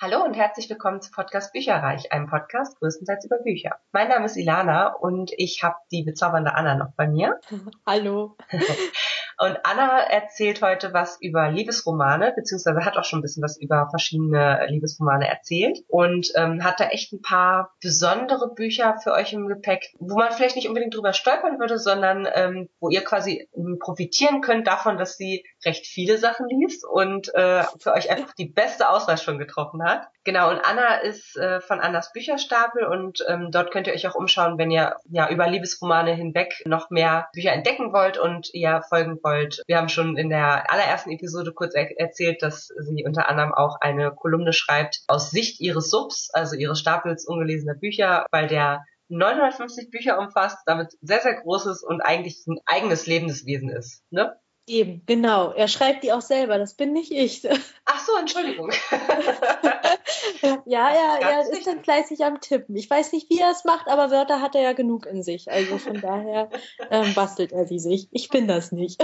Hallo und herzlich willkommen zu Podcast Bücherreich, einem Podcast größtenteils über Bücher. Mein Name ist Ilana und ich habe die bezaubernde Anna noch bei mir. Hallo. Und Anna erzählt heute was über Liebesromane, beziehungsweise hat auch schon ein bisschen was über verschiedene Liebesromane erzählt und ähm, hat da echt ein paar besondere Bücher für euch im Gepäck, wo man vielleicht nicht unbedingt drüber stolpern würde, sondern ähm, wo ihr quasi profitieren könnt davon, dass sie recht viele Sachen liest und äh, für euch einfach die beste Auswahl schon getroffen hat. Genau, und Anna ist äh, von Annas Bücherstapel und ähm, dort könnt ihr euch auch umschauen, wenn ihr ja über Liebesromane hinweg noch mehr Bücher entdecken wollt und ihr folgen wollt. Wir haben schon in der allerersten Episode kurz er erzählt, dass sie unter anderem auch eine Kolumne schreibt aus Sicht ihres Subs, also ihres Stapels ungelesener Bücher, weil der 950 Bücher umfasst, damit sehr, sehr großes und eigentlich ein eigenes lebendes Wesen ist. Ne? Eben, genau. Er schreibt die auch selber, das bin nicht ich. Ach so, Entschuldigung. ja, er, er ist dann fleißig am Tippen. Ich weiß nicht, wie er es macht, aber Wörter hat er ja genug in sich. Also von daher ähm, bastelt er die sich. Ich bin das nicht.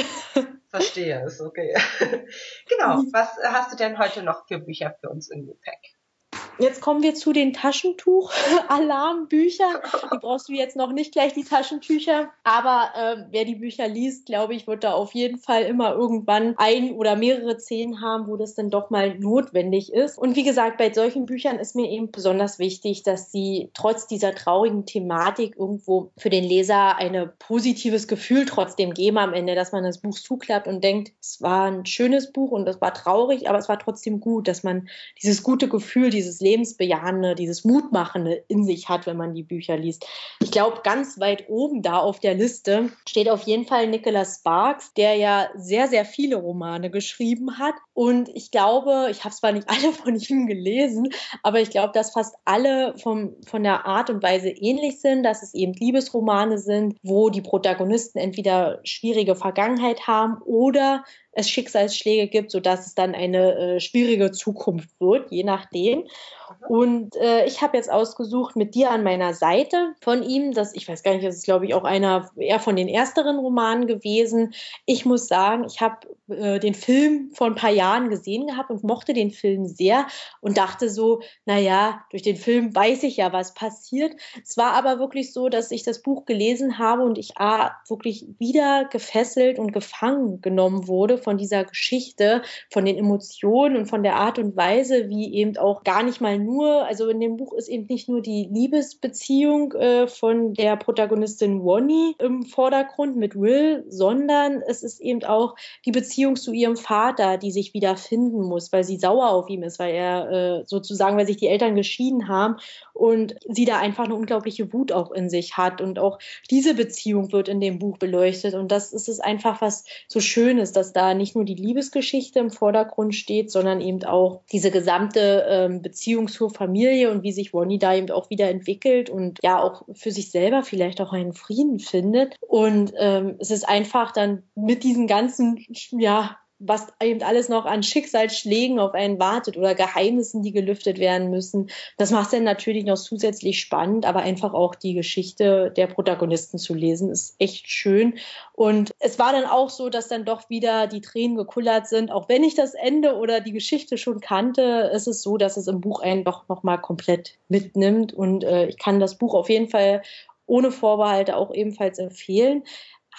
Verstehe, ist okay. genau, was hast du denn heute noch für Bücher für uns im Gepäck? Jetzt kommen wir zu den Taschentuch-Alarmbüchern. Die brauchst du jetzt noch nicht gleich, die Taschentücher. Aber äh, wer die Bücher liest, glaube ich, wird da auf jeden Fall immer irgendwann ein oder mehrere Szenen haben, wo das dann doch mal notwendig ist. Und wie gesagt, bei solchen Büchern ist mir eben besonders wichtig, dass sie trotz dieser traurigen Thematik irgendwo für den Leser ein positives Gefühl trotzdem geben am Ende, dass man das Buch zuklappt und denkt, es war ein schönes Buch und es war traurig, aber es war trotzdem gut, dass man dieses gute Gefühl, dieses Lebensbejahende, dieses Mutmachende in sich hat, wenn man die Bücher liest. Ich glaube, ganz weit oben da auf der Liste steht auf jeden Fall Nicholas Sparks, der ja sehr, sehr viele Romane geschrieben hat. Und ich glaube, ich habe zwar nicht alle von ihm gelesen, aber ich glaube, dass fast alle vom, von der Art und Weise ähnlich sind, dass es eben Liebesromane sind, wo die Protagonisten entweder schwierige Vergangenheit haben oder es Schicksalsschläge gibt, sodass es dann eine äh, schwierige Zukunft wird, je nachdem. Und äh, ich habe jetzt ausgesucht mit dir an meiner Seite von ihm, das ich weiß gar nicht, das ist glaube ich auch einer eher von den ersteren Romanen gewesen. Ich muss sagen, ich habe äh, den Film vor ein paar Jahren gesehen gehabt und mochte den Film sehr und dachte so, naja, durch den Film weiß ich ja, was passiert. Es war aber wirklich so, dass ich das Buch gelesen habe und ich ah, wirklich wieder gefesselt und gefangen genommen wurde von dieser Geschichte, von den Emotionen und von der Art und Weise, wie eben auch gar nicht mal nur, also in dem Buch ist eben nicht nur die Liebesbeziehung äh, von der Protagonistin Wonnie im Vordergrund mit Will, sondern es ist eben auch die Beziehung zu ihrem Vater, die sich wieder finden muss, weil sie sauer auf ihm ist, weil er äh, sozusagen, weil sich die Eltern geschieden haben und sie da einfach eine unglaubliche Wut auch in sich hat. Und auch diese Beziehung wird in dem Buch beleuchtet. Und das ist es einfach was so Schönes, dass da nicht nur die Liebesgeschichte im Vordergrund steht, sondern eben auch diese gesamte ähm, Beziehung zur Familie und wie sich Ronnie da eben auch wieder entwickelt und ja auch für sich selber vielleicht auch einen Frieden findet. Und ähm, es ist einfach dann mit diesen ganzen ja, was eben alles noch an Schicksalsschlägen auf einen wartet oder Geheimnissen, die gelüftet werden müssen. Das macht es dann natürlich noch zusätzlich spannend, aber einfach auch die Geschichte der Protagonisten zu lesen, ist echt schön. Und es war dann auch so, dass dann doch wieder die Tränen gekullert sind. Auch wenn ich das Ende oder die Geschichte schon kannte, ist es so, dass es im Buch einen doch nochmal komplett mitnimmt. Und äh, ich kann das Buch auf jeden Fall ohne Vorbehalte auch ebenfalls empfehlen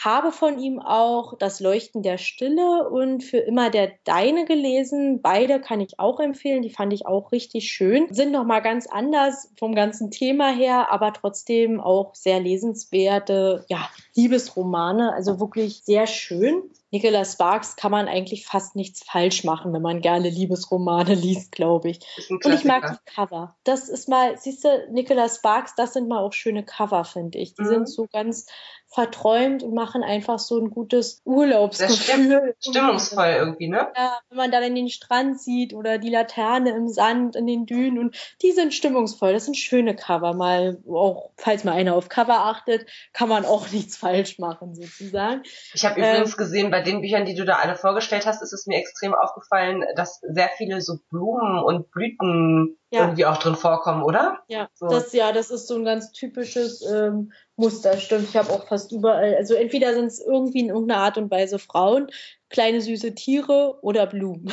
habe von ihm auch Das Leuchten der Stille und für immer der Deine gelesen. Beide kann ich auch empfehlen. Die fand ich auch richtig schön. Sind nochmal ganz anders vom ganzen Thema her, aber trotzdem auch sehr lesenswerte, ja, Liebesromane. Also wirklich sehr schön. Nicholas Sparks kann man eigentlich fast nichts falsch machen, wenn man gerne Liebesromane liest, glaube ich. Und ich mag die Cover. Das ist mal, siehst du, Nicholas Sparks, das sind mal auch schöne Cover, finde ich. Die mhm. sind so ganz verträumt und machen einfach so ein gutes Urlaubsgefühl. Stimmungsvoll irgendwie, ne? Ja, wenn man dann in den Strand sieht oder die Laterne im Sand, in den Dünen und die sind stimmungsvoll. Das sind schöne Cover. Mal auch, falls mal einer auf Cover achtet, kann man auch nichts falsch machen, sozusagen. Ich habe ähm, übrigens gesehen, bei den Büchern, die du da alle vorgestellt hast, ist es mir extrem aufgefallen, dass sehr viele so Blumen und Blüten ja. irgendwie auch drin vorkommen, oder? Ja, so. das ja, das ist so ein ganz typisches ähm, Muster, stimmt. Ich habe auch fast überall, also entweder sind es irgendwie in irgendeiner Art und Weise Frauen, kleine süße Tiere oder Blumen.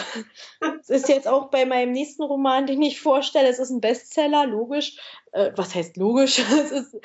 Das ist jetzt auch bei meinem nächsten Roman, den ich vorstelle. Es ist ein Bestseller, logisch. Äh, was heißt logisch? Es ist,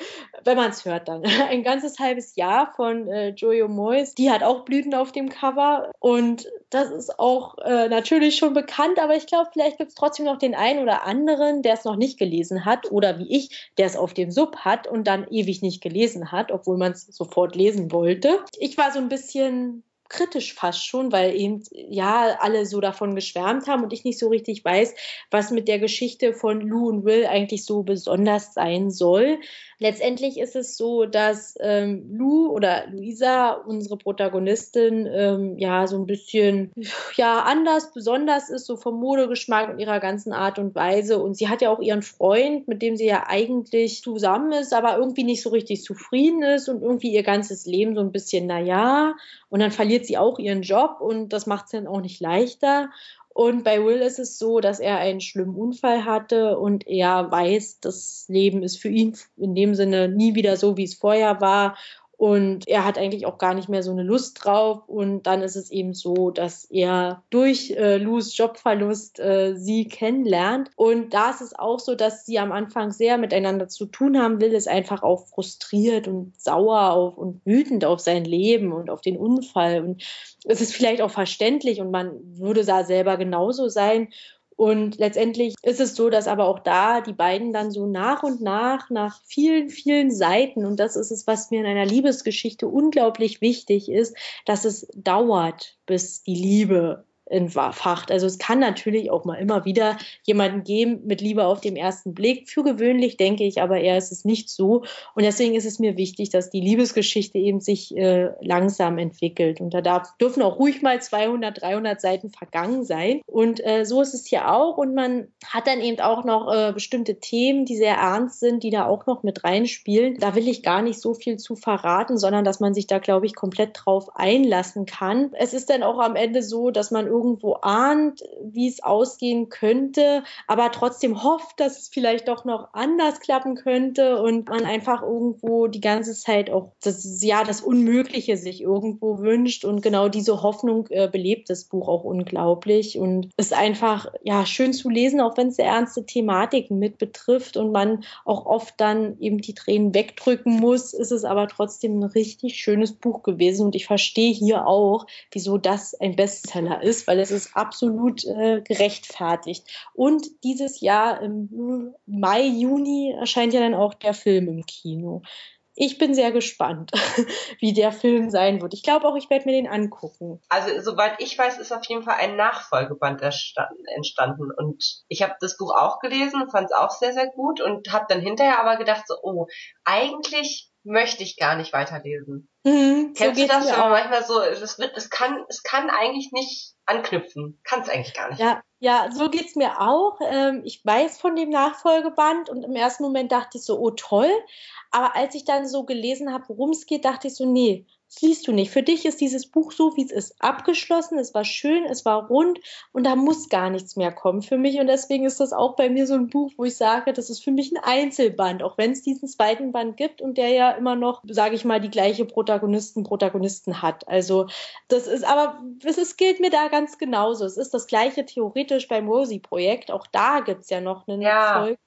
wenn man es hört dann. Ein ganzes halbes Jahr von äh, Joyo Moyes. Die hat auch Blüten auf dem Cover. Und das ist auch äh, natürlich schon bekannt, aber ich glaube, vielleicht gibt es trotzdem noch den einen oder anderen, der es noch nicht gelesen hat oder wie ich, der es auf dem Sub hat und dann ewig nicht gelesen hat, obwohl man es sofort lesen wollte. Ich war so ein bisschen kritisch fast schon, weil eben ja alle so davon geschwärmt haben und ich nicht so richtig weiß, was mit der Geschichte von Lou und Will eigentlich so besonders sein soll. Letztendlich ist es so, dass ähm, Lou oder Luisa, unsere Protagonistin, ähm, ja so ein bisschen ja anders, besonders ist, so vom Modegeschmack und ihrer ganzen Art und Weise. Und sie hat ja auch ihren Freund, mit dem sie ja eigentlich zusammen ist, aber irgendwie nicht so richtig zufrieden ist und irgendwie ihr ganzes Leben so ein bisschen, naja, und dann verliert sie auch ihren Job und das macht es dann auch nicht leichter. Und bei Will ist es so, dass er einen schlimmen Unfall hatte und er weiß, das Leben ist für ihn in dem Sinne nie wieder so, wie es vorher war. Und er hat eigentlich auch gar nicht mehr so eine Lust drauf. Und dann ist es eben so, dass er durch äh, Lus Jobverlust äh, sie kennenlernt. Und da ist es auch so, dass sie am Anfang sehr miteinander zu tun haben will, ist einfach auch frustriert und sauer auf und wütend auf sein Leben und auf den Unfall. Und es ist vielleicht auch verständlich und man würde da selber genauso sein. Und letztendlich ist es so, dass aber auch da die beiden dann so nach und nach, nach vielen, vielen Seiten, und das ist es, was mir in einer Liebesgeschichte unglaublich wichtig ist, dass es dauert, bis die Liebe entfacht. Also es kann natürlich auch mal immer wieder jemanden geben mit Liebe auf dem ersten Blick. Für gewöhnlich denke ich aber eher, ist es nicht so. Und deswegen ist es mir wichtig, dass die Liebesgeschichte eben sich äh, langsam entwickelt. Und da darf, dürfen auch ruhig mal 200, 300 Seiten vergangen sein. Und äh, so ist es hier auch. Und man hat dann eben auch noch äh, bestimmte Themen, die sehr ernst sind, die da auch noch mit reinspielen. Da will ich gar nicht so viel zu verraten, sondern dass man sich da, glaube ich, komplett drauf einlassen kann. Es ist dann auch am Ende so, dass man irgendwo ahnt, wie es ausgehen könnte, aber trotzdem hofft, dass es vielleicht doch noch anders klappen könnte und man einfach irgendwo die ganze Zeit auch das, ja, das Unmögliche sich irgendwo wünscht und genau diese Hoffnung äh, belebt das Buch auch unglaublich und ist einfach, ja, schön zu lesen, auch wenn es sehr ernste Thematiken mit betrifft und man auch oft dann eben die Tränen wegdrücken muss, ist es aber trotzdem ein richtig schönes Buch gewesen und ich verstehe hier auch, wieso das ein Bestseller ist, weil es ist absolut äh, gerechtfertigt. Und dieses Jahr im Mai, Juni erscheint ja dann auch der Film im Kino. Ich bin sehr gespannt, wie der Film sein wird. Ich glaube auch, ich werde mir den angucken. Also soweit ich weiß, ist auf jeden Fall ein Nachfolgeband entstanden. Und ich habe das Buch auch gelesen, fand es auch sehr, sehr gut und habe dann hinterher aber gedacht, so, oh, eigentlich möchte ich gar nicht weiterlesen. Mhm, Kennst so du das? Wenn manchmal so, es wird, es kann, es kann eigentlich nicht anknüpfen. Kann es eigentlich gar nicht. Ja, ja, so geht's mir auch. Ähm, ich weiß von dem Nachfolgeband und im ersten Moment dachte ich so, oh toll. Aber als ich dann so gelesen habe, worum es geht, dachte ich so, nee, das liest du nicht. Für dich ist dieses Buch so, wie es ist, abgeschlossen. Es war schön, es war rund und da muss gar nichts mehr kommen für mich. Und deswegen ist das auch bei mir so ein Buch, wo ich sage, das ist für mich ein Einzelband, auch wenn es diesen zweiten Band gibt und der ja immer noch, sage ich mal, die gleiche Protagonisten, Protagonisten hat. Also das ist, aber es gilt mir da ganz genauso. Es ist das gleiche theoretisch beim Rosie-Projekt. Auch da gibt's ja noch einen ja. Erfolg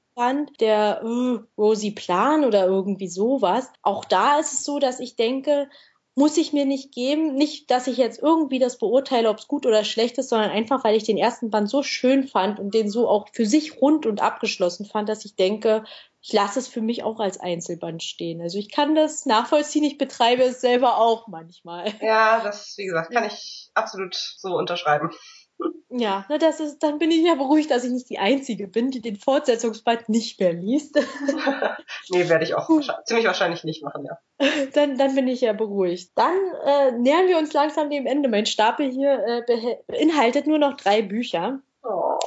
der äh, Rosie Plan oder irgendwie sowas. Auch da ist es so, dass ich denke, muss ich mir nicht geben. Nicht, dass ich jetzt irgendwie das beurteile, ob es gut oder schlecht ist, sondern einfach, weil ich den ersten Band so schön fand und den so auch für sich rund und abgeschlossen fand, dass ich denke, ich lasse es für mich auch als Einzelband stehen. Also ich kann das nachvollziehen, ich betreibe es selber auch manchmal. Ja, das, wie gesagt, kann ich absolut so unterschreiben. Ja, na das ist, dann bin ich ja beruhigt, dass ich nicht die Einzige bin, die den Fortsetzungsband nicht mehr liest. nee, werde ich auch ziemlich wahrscheinlich nicht machen, ja. Dann, dann bin ich ja beruhigt. Dann äh, nähern wir uns langsam dem Ende. Mein Stapel hier äh, beinhaltet nur noch drei Bücher. Oh.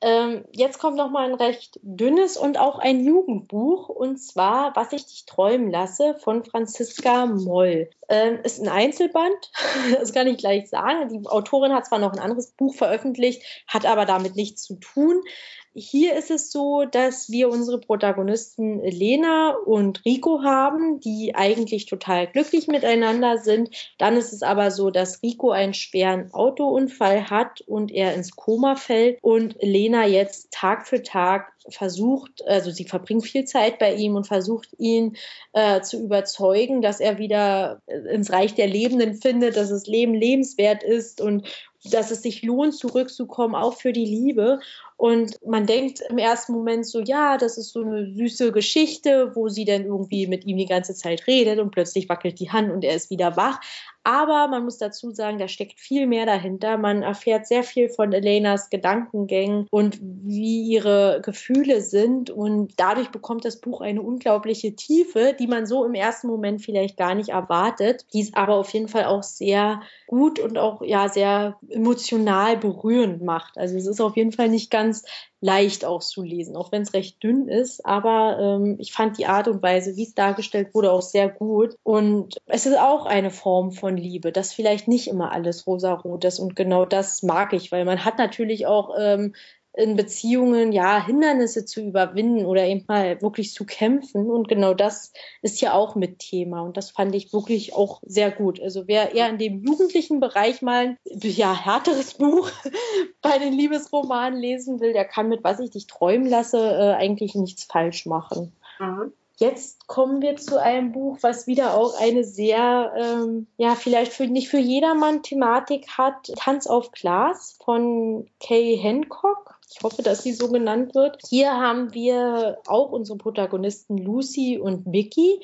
Ähm, jetzt kommt noch mal ein recht dünnes und auch ein Jugendbuch und zwar Was ich dich träumen lasse von Franziska Moll. Ähm, ist ein Einzelband, das kann ich gleich sagen. Die Autorin hat zwar noch ein anderes Buch veröffentlicht, hat aber damit nichts zu tun. Hier ist es so, dass wir unsere Protagonisten Lena und Rico haben, die eigentlich total glücklich miteinander sind. Dann ist es aber so, dass Rico einen schweren Autounfall hat und er ins Koma fällt und Lena jetzt Tag für Tag versucht, also sie verbringt viel Zeit bei ihm und versucht ihn äh, zu überzeugen, dass er wieder ins Reich der Lebenden findet, dass das Leben lebenswert ist und dass es sich lohnt, zurückzukommen, auch für die Liebe. Und man denkt im ersten Moment so, ja, das ist so eine süße Geschichte, wo sie dann irgendwie mit ihm die ganze Zeit redet und plötzlich wackelt die Hand und er ist wieder wach. Aber man muss dazu sagen, da steckt viel mehr dahinter. Man erfährt sehr viel von Elenas Gedankengängen und wie ihre Gefühle sind. Und dadurch bekommt das Buch eine unglaubliche Tiefe, die man so im ersten Moment vielleicht gar nicht erwartet. Die ist aber auf jeden Fall auch sehr gut und auch ja sehr emotional berührend macht. Also es ist auf jeden Fall nicht ganz leicht auszulesen, auch wenn es recht dünn ist. Aber ähm, ich fand die Art und Weise, wie es dargestellt wurde, auch sehr gut. Und es ist auch eine Form von Liebe, dass vielleicht nicht immer alles rosarot ist. Und genau das mag ich, weil man hat natürlich auch ähm, in Beziehungen ja Hindernisse zu überwinden oder eben mal wirklich zu kämpfen. Und genau das ist ja auch mit Thema. Und das fand ich wirklich auch sehr gut. Also wer eher in dem jugendlichen Bereich mal ja härteres Buch bei den Liebesromanen lesen will, der kann mit Was ich dich träumen lasse äh, eigentlich nichts falsch machen. Mhm. Jetzt kommen wir zu einem Buch, was wieder auch eine sehr, ähm, ja, vielleicht für, nicht für jedermann Thematik hat. Tanz auf Glas von Kay Hancock. Ich hoffe, dass sie so genannt wird. Hier haben wir auch unsere Protagonisten Lucy und Mickey,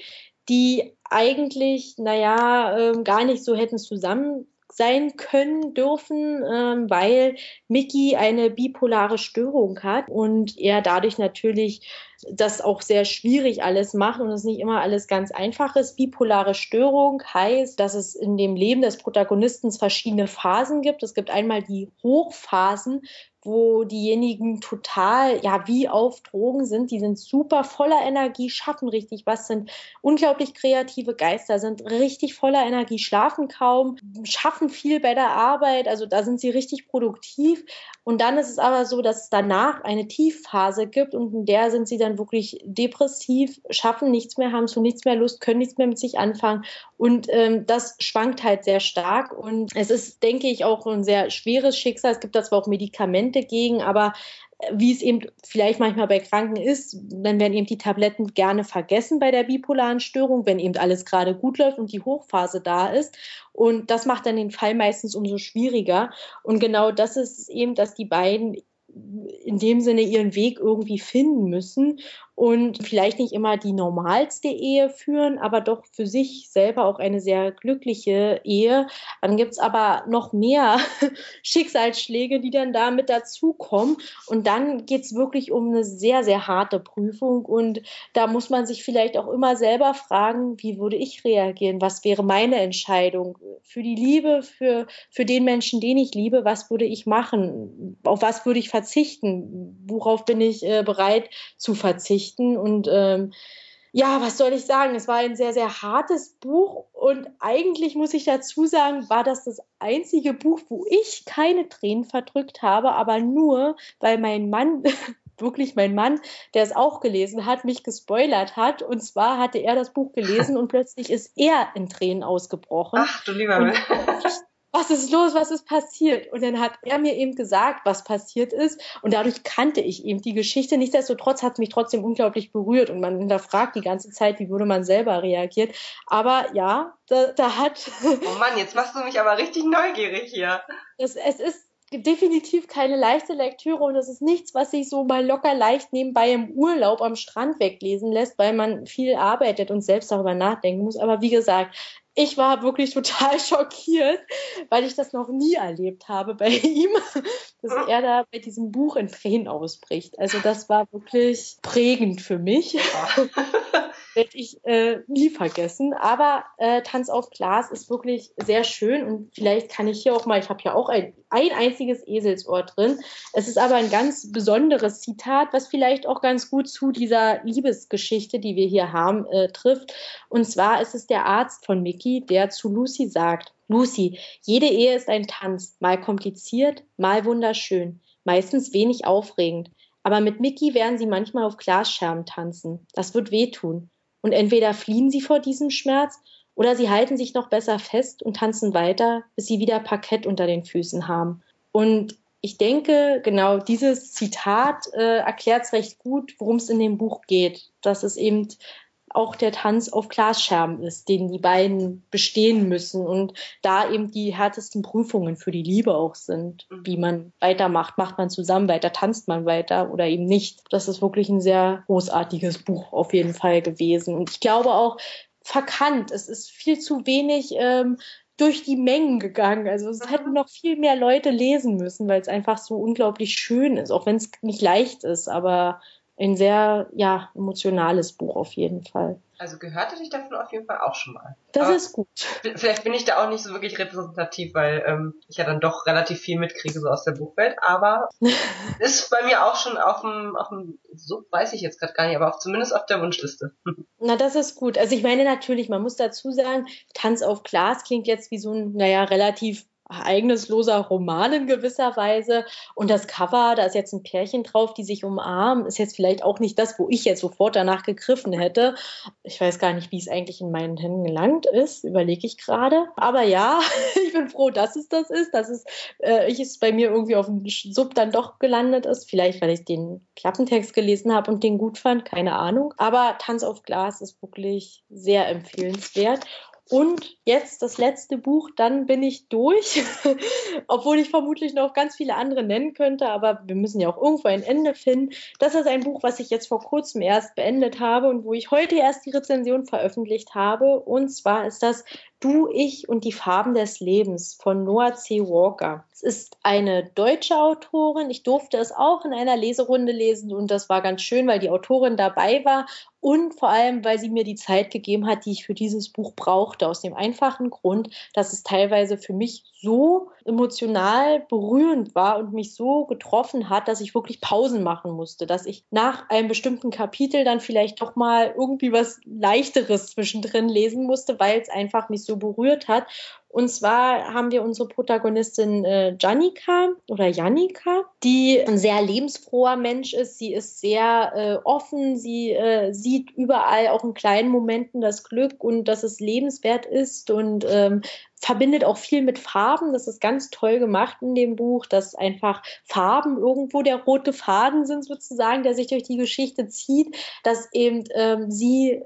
die eigentlich, naja, ähm, gar nicht so hätten zusammen sein können dürfen, ähm, weil Mickey eine bipolare Störung hat und er dadurch natürlich das auch sehr schwierig alles macht und es nicht immer alles ganz einfach ist. Bipolare Störung heißt, dass es in dem Leben des Protagonisten verschiedene Phasen gibt. Es gibt einmal die Hochphasen, wo diejenigen total, ja, wie auf Drogen sind. Die sind super voller Energie, schaffen richtig was, sind unglaublich kreative Geister, sind richtig voller Energie, schlafen kaum, schaffen viel bei der Arbeit. Also da sind sie richtig produktiv. Und dann ist es aber so, dass es danach eine Tiefphase gibt und in der sind sie dann wirklich depressiv, schaffen nichts mehr, haben zu nichts mehr Lust, können nichts mehr mit sich anfangen. Und ähm, das schwankt halt sehr stark. Und es ist, denke ich, auch ein sehr schweres Schicksal. Es gibt da zwar auch Medikamente gegen, aber äh, wie es eben vielleicht manchmal bei Kranken ist, dann werden eben die Tabletten gerne vergessen bei der bipolaren Störung, wenn eben alles gerade gut läuft und die Hochphase da ist. Und das macht dann den Fall meistens umso schwieriger. Und genau das ist eben, dass die beiden in dem Sinne ihren Weg irgendwie finden müssen und vielleicht nicht immer die normalste Ehe führen, aber doch für sich selber auch eine sehr glückliche Ehe. Dann gibt es aber noch mehr Schicksalsschläge, die dann da mit dazukommen. Und dann geht es wirklich um eine sehr, sehr harte Prüfung. Und da muss man sich vielleicht auch immer selber fragen, wie würde ich reagieren? Was wäre meine Entscheidung für die Liebe, für, für den Menschen, den ich liebe? Was würde ich machen? Auf was würde ich verzichten? Worauf bin ich äh, bereit zu verzichten? Geschichten und ähm, ja, was soll ich sagen? Es war ein sehr, sehr hartes Buch und eigentlich muss ich dazu sagen, war das das einzige Buch, wo ich keine Tränen verdrückt habe, aber nur, weil mein Mann, wirklich mein Mann, der es auch gelesen hat, mich gespoilert hat. Und zwar hatte er das Buch gelesen und plötzlich ist er in Tränen ausgebrochen. Ach du lieber Mann was ist los, was ist passiert? Und dann hat er mir eben gesagt, was passiert ist. Und dadurch kannte ich eben die Geschichte. Nichtsdestotrotz hat es mich trotzdem unglaublich berührt. Und man hinterfragt die ganze Zeit, wie würde man selber reagieren. Aber ja, da, da hat. Oh Mann, jetzt machst du mich aber richtig neugierig hier. Es, es ist definitiv keine leichte Lektüre und es ist nichts, was sich so mal locker leicht nebenbei im Urlaub am Strand weglesen lässt, weil man viel arbeitet und selbst darüber nachdenken muss. Aber wie gesagt, ich war wirklich total schockiert, weil ich das noch nie erlebt habe bei ihm, dass er da bei diesem Buch in Tränen ausbricht. Also das war wirklich prägend für mich. werde ich äh, nie vergessen. Aber äh, Tanz auf Glas ist wirklich sehr schön und vielleicht kann ich hier auch mal, ich habe ja auch ein, ein einziges Eselsohr drin. Es ist aber ein ganz besonderes Zitat, was vielleicht auch ganz gut zu dieser Liebesgeschichte, die wir hier haben, äh, trifft. Und zwar ist es der Arzt von Mickey, der zu Lucy sagt, Lucy, jede Ehe ist ein Tanz, mal kompliziert, mal wunderschön, meistens wenig aufregend. Aber mit Mickey werden sie manchmal auf Glasscherben tanzen. Das wird wehtun. Und entweder fliehen sie vor diesem Schmerz oder sie halten sich noch besser fest und tanzen weiter, bis sie wieder Parkett unter den Füßen haben. Und ich denke, genau dieses Zitat äh, erklärt es recht gut, worum es in dem Buch geht. Dass es eben auch der Tanz auf Glasscherben ist, den die beiden bestehen müssen und da eben die härtesten Prüfungen für die Liebe auch sind, mhm. wie man weitermacht. Macht man zusammen weiter, tanzt man weiter oder eben nicht. Das ist wirklich ein sehr großartiges Buch auf jeden Fall gewesen. Und ich glaube auch, verkannt. Es ist viel zu wenig ähm, durch die Mengen gegangen. Also es hätten noch viel mehr Leute lesen müssen, weil es einfach so unglaublich schön ist, auch wenn es nicht leicht ist, aber ein sehr ja emotionales Buch auf jeden Fall. Also gehört hatte ich davon auf jeden Fall auch schon mal. Das Aber ist gut. Vielleicht bin ich da auch nicht so wirklich repräsentativ, weil ähm, ich ja dann doch relativ viel mitkriege so aus der Buchwelt. Aber ist bei mir auch schon auf dem, auf dem, so weiß ich jetzt gerade gar nicht, aber auch zumindest auf der Wunschliste. Na, das ist gut. Also ich meine natürlich, man muss dazu sagen, Tanz auf Glas klingt jetzt wie so ein, naja, relativ ereignisloser Roman in gewisser Weise. Und das Cover, da ist jetzt ein Pärchen drauf, die sich umarmen, ist jetzt vielleicht auch nicht das, wo ich jetzt sofort danach gegriffen hätte. Ich weiß gar nicht, wie es eigentlich in meinen Händen gelangt ist, überlege ich gerade. Aber ja, ich bin froh, dass es das ist, dass es äh, ich es bei mir irgendwie auf dem Sub dann doch gelandet ist. Vielleicht, weil ich den Klappentext gelesen habe und den gut fand, keine Ahnung. Aber Tanz auf Glas ist wirklich sehr empfehlenswert. Und jetzt das letzte Buch, dann bin ich durch. Obwohl ich vermutlich noch ganz viele andere nennen könnte, aber wir müssen ja auch irgendwo ein Ende finden. Das ist ein Buch, was ich jetzt vor kurzem erst beendet habe und wo ich heute erst die Rezension veröffentlicht habe. Und zwar ist das Du, ich und die Farben des Lebens von Noah C. Walker. Es ist eine deutsche Autorin. Ich durfte es auch in einer Leserunde lesen und das war ganz schön, weil die Autorin dabei war und vor allem, weil sie mir die Zeit gegeben hat, die ich für dieses Buch brauchte, aus dem einfachen Grund, dass es teilweise für mich so emotional berührend war und mich so getroffen hat, dass ich wirklich Pausen machen musste, dass ich nach einem bestimmten Kapitel dann vielleicht doch mal irgendwie was leichteres zwischendrin lesen musste, weil es einfach mich so berührt hat. Und zwar haben wir unsere Protagonistin äh, Janika oder Janika, die ein sehr lebensfroher Mensch ist. Sie ist sehr äh, offen, sie äh, sieht überall auch in kleinen Momenten das Glück und dass es lebenswert ist und ähm, verbindet auch viel mit Farben. Das ist ganz toll gemacht in dem Buch, dass einfach Farben irgendwo der rote Faden sind sozusagen, der sich durch die Geschichte zieht, dass eben ähm, sie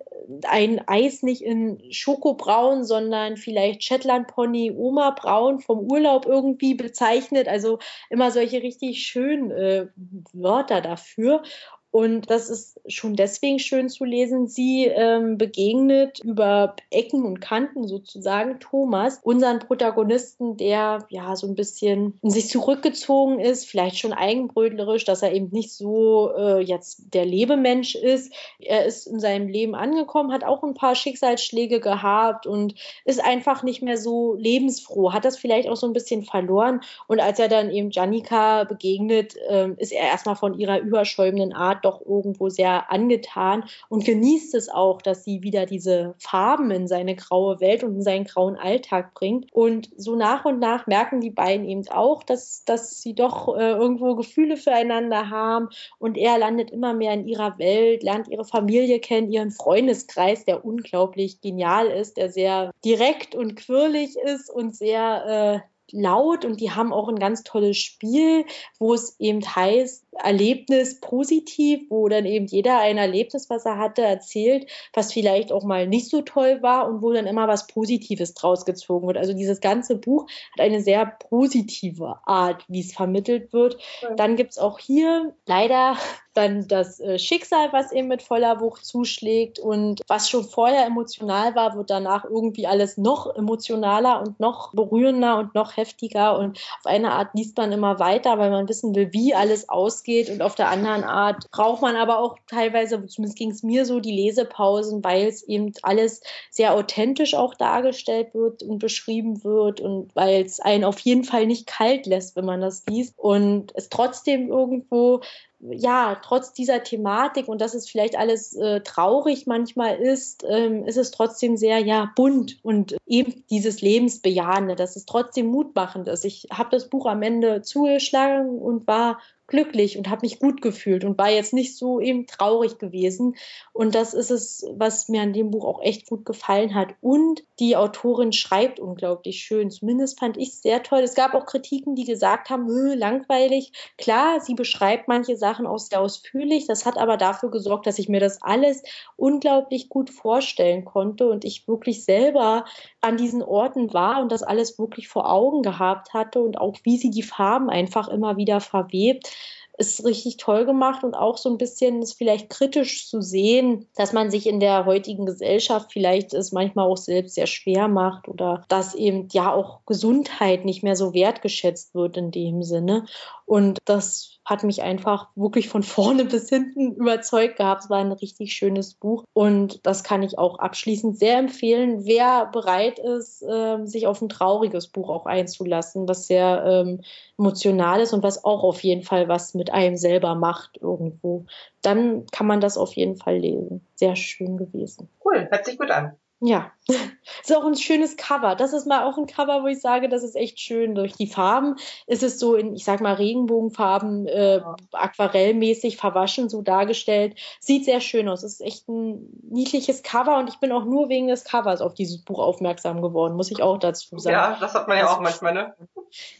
ein Eis nicht in Schokobraun, sondern vielleicht Shetland Pony Oma Braun vom Urlaub irgendwie bezeichnet. Also immer solche richtig schönen äh, Wörter dafür. Und das ist schon deswegen schön zu lesen. Sie ähm, begegnet über Ecken und Kanten sozusagen Thomas, unseren Protagonisten, der ja so ein bisschen in sich zurückgezogen ist, vielleicht schon eigenbrötlerisch, dass er eben nicht so äh, jetzt der Lebemensch ist. Er ist in seinem Leben angekommen, hat auch ein paar Schicksalsschläge gehabt und ist einfach nicht mehr so lebensfroh, hat das vielleicht auch so ein bisschen verloren. Und als er dann eben Janika begegnet, äh, ist er erstmal von ihrer überschäumenden Art doch irgendwo sehr angetan und genießt es auch, dass sie wieder diese Farben in seine graue Welt und in seinen grauen Alltag bringt. Und so nach und nach merken die beiden eben auch, dass, dass sie doch äh, irgendwo Gefühle füreinander haben und er landet immer mehr in ihrer Welt, lernt ihre Familie kennen, ihren Freundeskreis, der unglaublich genial ist, der sehr direkt und quirlig ist und sehr äh, laut und die haben auch ein ganz tolles Spiel, wo es eben heißt, Erlebnis positiv, wo dann eben jeder ein Erlebnis, was er hatte, erzählt, was vielleicht auch mal nicht so toll war und wo dann immer was Positives draus gezogen wird. Also dieses ganze Buch hat eine sehr positive Art, wie es vermittelt wird. Dann gibt es auch hier leider dann das äh, Schicksal, was ihm mit voller Wucht zuschlägt und was schon vorher emotional war, wird danach irgendwie alles noch emotionaler und noch berührender und noch heftiger. Und auf eine Art liest man immer weiter, weil man wissen will, wie alles ausgeht. Und auf der anderen Art braucht man aber auch teilweise, zumindest ging es mir so, die Lesepausen, weil es eben alles sehr authentisch auch dargestellt wird und beschrieben wird und weil es einen auf jeden Fall nicht kalt lässt, wenn man das liest. Und es trotzdem irgendwo ja, trotz dieser Thematik und dass es vielleicht alles äh, traurig manchmal ist, ähm, ist es trotzdem sehr, ja, bunt und eben dieses Lebensbejahende, dass es trotzdem mutmachend ist. Ich habe das Buch am Ende zugeschlagen und war glücklich und habe mich gut gefühlt und war jetzt nicht so eben traurig gewesen. Und das ist es, was mir an dem Buch auch echt gut gefallen hat. Und die Autorin schreibt unglaublich schön. Zumindest fand ich es sehr toll. Es gab auch Kritiken, die gesagt haben, langweilig. Klar, sie beschreibt manche Sachen auch sehr ausführlich. Das hat aber dafür gesorgt, dass ich mir das alles unglaublich gut vorstellen konnte und ich wirklich selber an diesen Orten war und das alles wirklich vor Augen gehabt hatte und auch wie sie die Farben einfach immer wieder verwebt ist richtig toll gemacht und auch so ein bisschen ist vielleicht kritisch zu sehen, dass man sich in der heutigen Gesellschaft vielleicht es manchmal auch selbst sehr schwer macht oder dass eben ja auch Gesundheit nicht mehr so wertgeschätzt wird in dem Sinne. Und das hat mich einfach wirklich von vorne bis hinten überzeugt gehabt. Es war ein richtig schönes Buch und das kann ich auch abschließend sehr empfehlen, wer bereit ist, äh, sich auf ein trauriges Buch auch einzulassen, was sehr ähm, emotional ist und was auch auf jeden Fall was mit einem selber macht irgendwo. Dann kann man das auf jeden Fall lesen. Sehr schön gewesen. Cool, hört sich gut an. Ja, ist auch ein schönes Cover. Das ist mal auch ein Cover, wo ich sage, das ist echt schön. Durch die Farben ist es so in, ich sag mal, Regenbogenfarben, äh, aquarellmäßig verwaschen, so dargestellt. Sieht sehr schön aus. Ist echt ein niedliches Cover und ich bin auch nur wegen des Covers auf dieses Buch aufmerksam geworden, muss ich auch dazu sagen. Ja, das hat man ja auch manchmal, ne?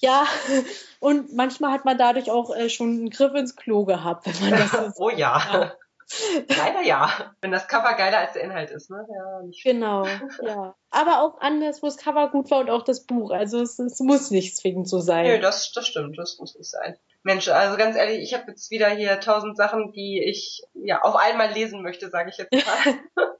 Ja, und manchmal hat man dadurch auch äh, schon einen Griff ins Klo gehabt, wenn man das. oh ja. Leider ja. Wenn das Cover geiler als der Inhalt ist, ne? Ja, nicht genau, ja. Aber auch anders, wo das Cover gut war und auch das Buch. Also es, es muss nicht zwingend so sein. Nee, das, das stimmt, das muss nicht sein. Mensch, also ganz ehrlich, ich habe jetzt wieder hier tausend Sachen, die ich ja auf einmal lesen möchte, sage ich jetzt mal.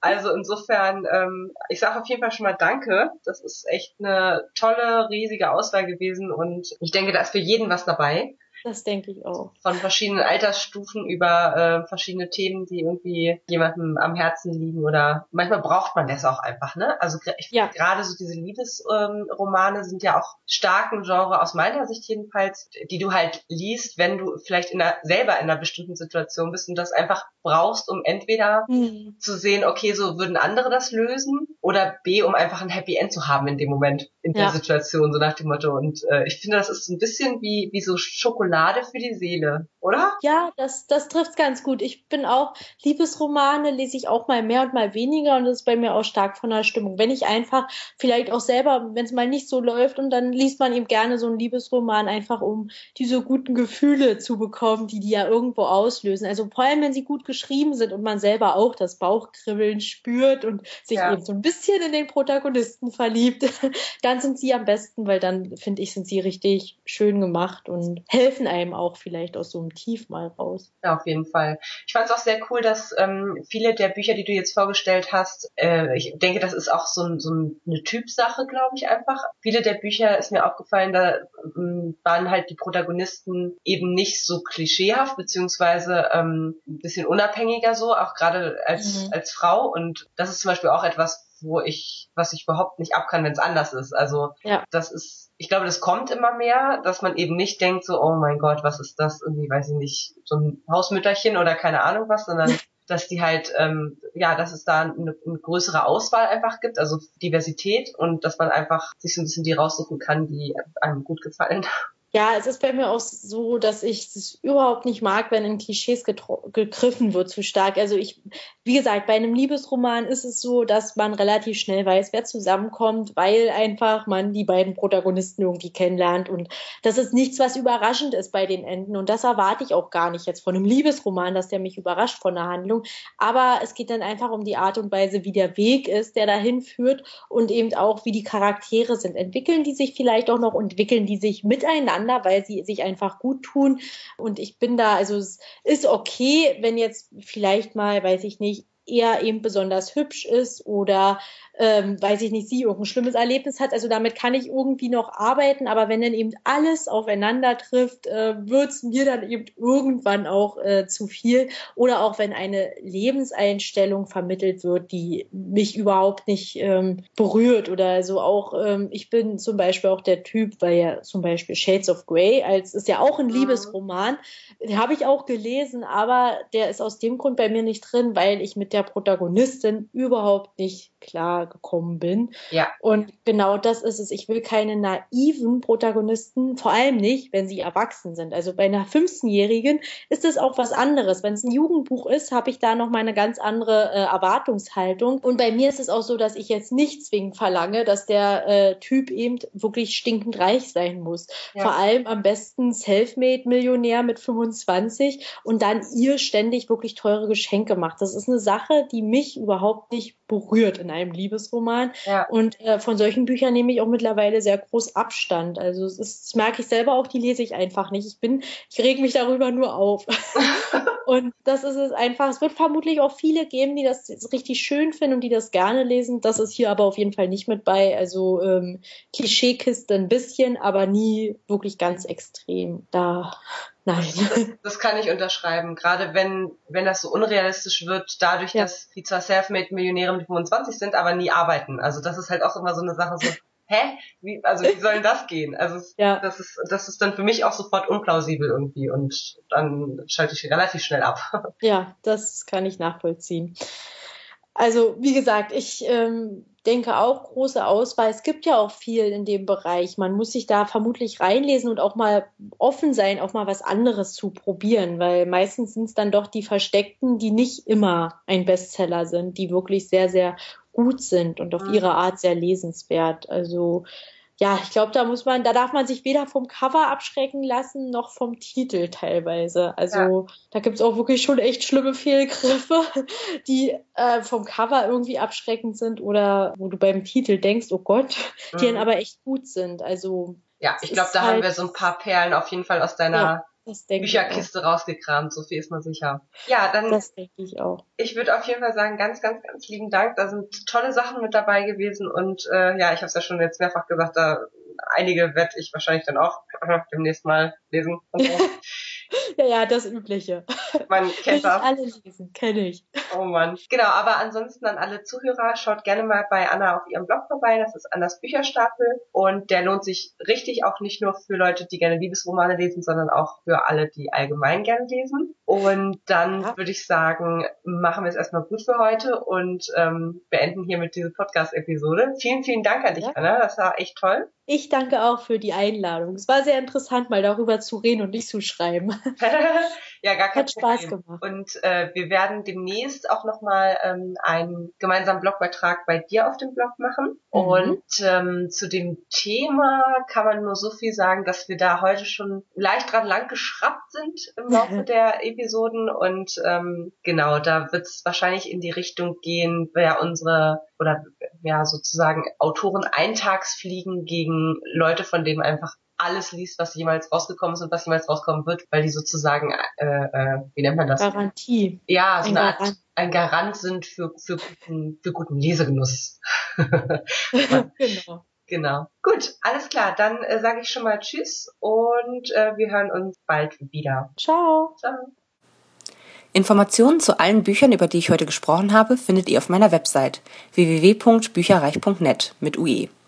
also insofern, ähm, ich sage auf jeden Fall schon mal Danke. Das ist echt eine tolle, riesige Auswahl gewesen und ich denke, da ist für jeden was dabei. Das denke ich auch. Von verschiedenen Altersstufen über äh, verschiedene Themen, die irgendwie jemandem am Herzen liegen oder manchmal braucht man das auch einfach, ne? Also ich ja. gerade so diese Liebesromane ähm, sind ja auch starken Genre aus meiner Sicht jedenfalls, die du halt liest, wenn du vielleicht in einer, selber in einer bestimmten Situation bist und das einfach brauchst, um entweder mhm. zu sehen, okay, so würden andere das lösen oder B, um einfach ein Happy End zu haben in dem Moment, in der Situation, so nach dem Motto. Und äh, ich finde, das ist ein bisschen wie, wie so Schokolade Schokolade für die Seele, oder? Ja, das, das trifft ganz gut. Ich bin auch, Liebesromane lese ich auch mal mehr und mal weniger und das ist bei mir auch stark von der Stimmung. Wenn ich einfach vielleicht auch selber, wenn es mal nicht so läuft und dann liest man eben gerne so einen Liebesroman einfach, um diese guten Gefühle zu bekommen, die die ja irgendwo auslösen. Also vor allem, wenn sie gut geschrieben sind und man selber auch das Bauchkribbeln spürt und sich ja. eben so ein bisschen in den Protagonisten verliebt, dann sind sie am besten, weil dann, finde ich, sind sie richtig schön gemacht und helfen helfen einem auch vielleicht aus so einem Tief mal raus. Ja, auf jeden Fall. Ich fand es auch sehr cool, dass ähm, viele der Bücher, die du jetzt vorgestellt hast, äh, ich denke, das ist auch so, ein, so eine Typsache, glaube ich einfach. Viele der Bücher ist mir aufgefallen, da ähm, waren halt die Protagonisten eben nicht so klischeehaft, beziehungsweise ähm, ein bisschen unabhängiger so, auch gerade als, mhm. als Frau. Und das ist zum Beispiel auch etwas, wo ich, was ich überhaupt nicht abkann, wenn es anders ist. Also ja. das ist ich glaube, das kommt immer mehr, dass man eben nicht denkt so, oh mein Gott, was ist das? Irgendwie, weiß ich nicht, so ein Hausmütterchen oder keine Ahnung was, sondern dass die halt, ähm, ja, dass es da eine, eine größere Auswahl einfach gibt, also Diversität und dass man einfach sich so ein bisschen die raussuchen kann, die einem gut gefallen. Ja, es ist bei mir auch so, dass ich es überhaupt nicht mag, wenn in Klischees gegriffen wird zu stark. Also ich, wie gesagt, bei einem Liebesroman ist es so, dass man relativ schnell weiß, wer zusammenkommt, weil einfach man die beiden Protagonisten irgendwie kennenlernt. Und das ist nichts, was überraschend ist bei den Enden. Und das erwarte ich auch gar nicht jetzt von einem Liebesroman, dass der mich überrascht von der Handlung. Aber es geht dann einfach um die Art und Weise, wie der Weg ist, der dahin führt und eben auch, wie die Charaktere sind. Entwickeln die sich vielleicht auch noch, entwickeln die sich miteinander miteinander, weil sie sich einfach gut tun. Und ich bin da, also es ist okay, wenn jetzt vielleicht mal, weiß ich nicht, er eben besonders hübsch ist oder ähm, weiß ich nicht, sie irgendein schlimmes Erlebnis hat. Also damit kann ich irgendwie noch arbeiten, aber wenn dann eben alles aufeinander trifft, äh, wird es mir dann eben irgendwann auch äh, zu viel. Oder auch wenn eine Lebenseinstellung vermittelt wird, die mich überhaupt nicht ähm, berührt oder so auch, ähm, ich bin zum Beispiel auch der Typ, weil ja zum Beispiel Shades of Grey, als ist ja auch ein mhm. Liebesroman, den habe ich auch gelesen, aber der ist aus dem Grund bei mir nicht drin, weil ich mit der der Protagonistin überhaupt nicht klar gekommen bin. Ja. Und genau das ist es. Ich will keine naiven Protagonisten, vor allem nicht, wenn sie erwachsen sind. Also bei einer 15-Jährigen ist es auch was anderes. Wenn es ein Jugendbuch ist, habe ich da noch mal eine ganz andere äh, Erwartungshaltung. Und bei mir ist es auch so, dass ich jetzt nicht zwingend verlange, dass der äh, Typ eben wirklich stinkend reich sein muss. Ja. Vor allem am besten Selfmade-Millionär mit 25 und dann ihr ständig wirklich teure Geschenke macht. Das ist eine Sache, die mich überhaupt nicht berührt in einem Liebesroman. Ja. Und äh, von solchen Büchern nehme ich auch mittlerweile sehr groß Abstand. Also es ist, das merke ich selber auch, die lese ich einfach nicht. Ich bin, ich reg mich darüber nur auf. und das ist es einfach. Es wird vermutlich auch viele geben, die das richtig schön finden und die das gerne lesen. Das ist hier aber auf jeden Fall nicht mit bei. Also ähm, Klischeekiste ein bisschen, aber nie wirklich ganz extrem. Da Nein. Das, das, kann ich unterschreiben. Gerade wenn, wenn das so unrealistisch wird, dadurch, ja. dass die zwar Selfmade-Millionäre mit 25 sind, aber nie arbeiten. Also das ist halt auch immer so eine Sache so, hä? Wie, also wie soll denn das gehen? Also ja. das ist, das ist dann für mich auch sofort unplausibel irgendwie und dann schalte ich relativ schnell ab. Ja, das kann ich nachvollziehen. Also wie gesagt, ich ähm, denke auch große Auswahl. Es gibt ja auch viel in dem Bereich. Man muss sich da vermutlich reinlesen und auch mal offen sein, auch mal was anderes zu probieren, weil meistens sind es dann doch die Versteckten, die nicht immer ein Bestseller sind, die wirklich sehr, sehr gut sind und auf mhm. ihre Art sehr lesenswert. Also ja, ich glaube, da muss man, da darf man sich weder vom Cover abschrecken lassen, noch vom Titel teilweise. Also ja. da gibt's auch wirklich schon echt schlimme Fehlgriffe, die äh, vom Cover irgendwie abschreckend sind oder wo du beim Titel denkst, oh Gott, mhm. die dann aber echt gut sind. Also ja, ich glaube, da halt, haben wir so ein paar Perlen auf jeden Fall aus deiner ja. Bücherkiste rausgekramt, so viel ist man sicher. Ja, dann. Das denke ich auch. Ich würde auf jeden Fall sagen, ganz, ganz, ganz lieben Dank. Da sind tolle Sachen mit dabei gewesen und äh, ja, ich habe es ja schon jetzt mehrfach gesagt, da einige werde ich wahrscheinlich dann auch demnächst mal lesen. Und so. ja, ja, das Übliche. Man kennt das. alle lesen, kenne ich. Oh Mann. Genau, aber ansonsten an alle Zuhörer, schaut gerne mal bei Anna auf ihrem Blog vorbei. Das ist Annas Bücherstapel. Und der lohnt sich richtig auch nicht nur für Leute, die gerne Liebesromane lesen, sondern auch für alle, die allgemein gerne lesen. Und dann ja. würde ich sagen, machen wir es erstmal gut für heute und ähm, beenden hiermit diese Podcast-Episode. Vielen, vielen Dank an dich, ja. Anna. Das war echt toll. Ich danke auch für die Einladung. Es war sehr interessant, mal darüber zu reden und nicht zu schreiben. ja, gar kein Hat Spaß Problem. gemacht. Und äh, wir werden demnächst auch nochmal ähm, einen gemeinsamen Blogbeitrag bei dir auf dem Blog machen. Mhm. Und ähm, zu dem Thema kann man nur so viel sagen, dass wir da heute schon leicht dran lang geschraubt sind im Laufe der Episoden. Und ähm, genau, da wird es wahrscheinlich in die Richtung gehen, wer unsere oder ja sozusagen Autoren Eintagsfliegen gegen Leute, von denen einfach alles liest, was jemals rausgekommen ist und was jemals rauskommen wird, weil die sozusagen, äh, äh, wie nennt man das? Garantie. Ja, so ein eine Art, Garant. ein Garant sind für, für, guten, für guten Lesegenuss. genau. Genau. Gut, alles klar. Dann äh, sage ich schon mal Tschüss und äh, wir hören uns bald wieder. Ciao. Ciao. Informationen zu allen Büchern, über die ich heute gesprochen habe, findet ihr auf meiner Website www.bücherreich.net mit UE.